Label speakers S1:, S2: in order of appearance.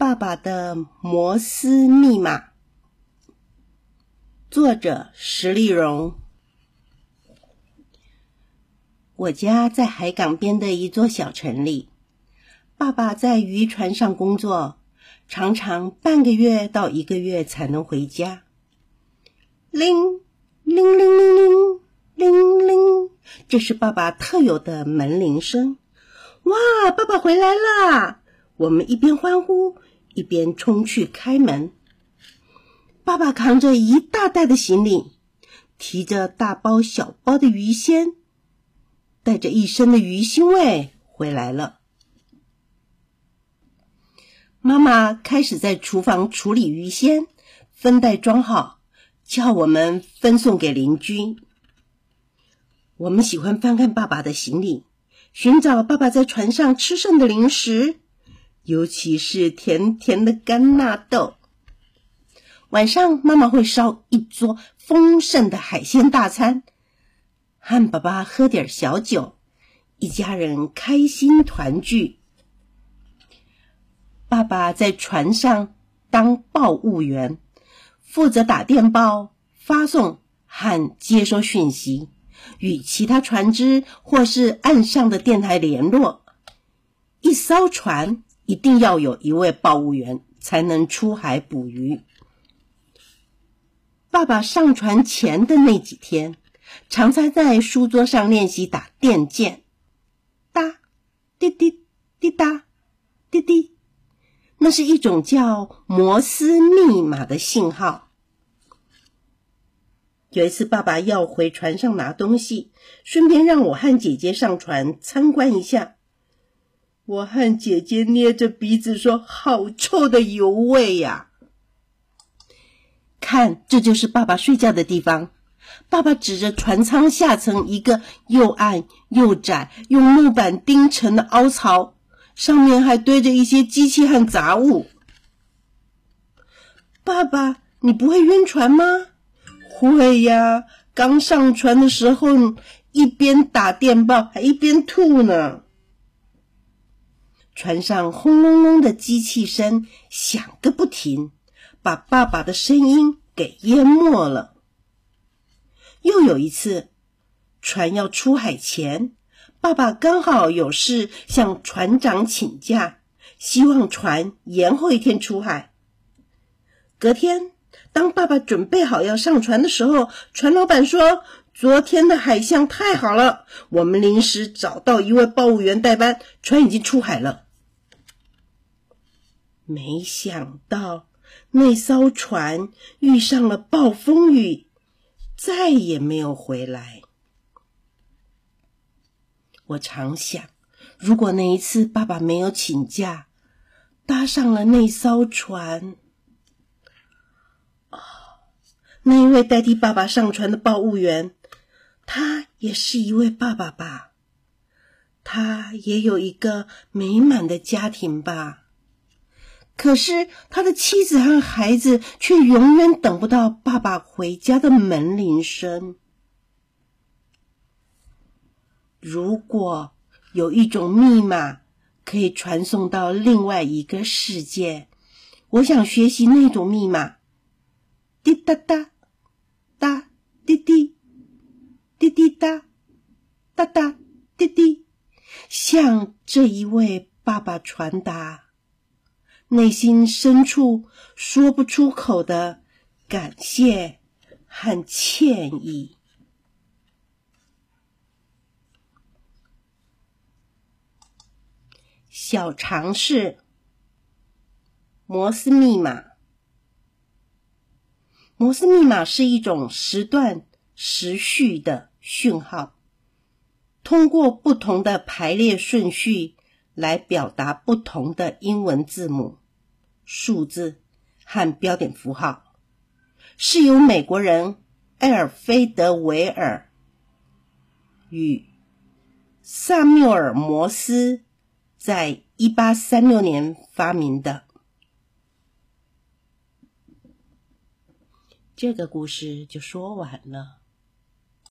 S1: 爸爸的摩斯密码，作者石丽荣。我家在海港边的一座小城里，爸爸在渔船上工作，常常半个月到一个月才能回家。铃铃铃铃铃铃铃，这是爸爸特有的门铃声。哇，爸爸回来啦！我们一边欢呼。一边冲去开门，爸爸扛着一大袋的行李，提着大包小包的鱼鲜，带着一身的鱼腥味回来了。妈妈开始在厨房处理鱼鲜，分袋装好，叫我们分送给邻居。我们喜欢翻看爸爸的行李，寻找爸爸在船上吃剩的零食。尤其是甜甜的干纳豆。晚上，妈妈会烧一桌丰盛的海鲜大餐，和爸爸喝点小酒，一家人开心团聚。爸爸在船上当报务员，负责打电报、发送和接收讯息，与其他船只或是岸上的电台联络。一艘船。一定要有一位报务员才能出海捕鱼。爸爸上船前的那几天，常常在书桌上练习打电键，哒，滴滴滴答，滴滴，那是一种叫摩斯密码的信号。有一次，爸爸要回船上拿东西，顺便让我和姐姐上船参观一下。我和姐姐捏着鼻子说：“好臭的油味呀！”看，这就是爸爸睡觉的地方。爸爸指着船舱下层一个又暗又窄、用木板钉成的凹槽，上面还堆着一些机器和杂物。爸爸，你不会晕船吗？会呀，刚上船的时候一边打电报还一边吐呢。船上轰隆隆的机器声响个不停，把爸爸的声音给淹没了。又有一次，船要出海前，爸爸刚好有事向船长请假，希望船延后一天出海。隔天，当爸爸准备好要上船的时候，船老板说：“昨天的海象太好了，我们临时找到一位报务员代班，船已经出海了。”没想到那艘船遇上了暴风雨，再也没有回来。我常想，如果那一次爸爸没有请假，搭上了那艘船，啊，那一位代替爸爸上船的报务员，他也是一位爸爸吧？他也有一个美满的家庭吧？可是他的妻子和孩子却永远等不到爸爸回家的门铃声。如果有一种密码可以传送到另外一个世界，我想学习那种密码。滴答答，哒滴滴，滴滴答，哒哒滴滴，向这一位爸爸传达。内心深处说不出口的感谢和歉意。小尝试：摩斯密码。摩斯密码是一种时断时续的讯号，通过不同的排列顺序来表达不同的英文字母。数字和标点符号是由美国人埃尔菲德维尔与萨缪尔摩斯在一八三六年发明的。这个故事就说完了。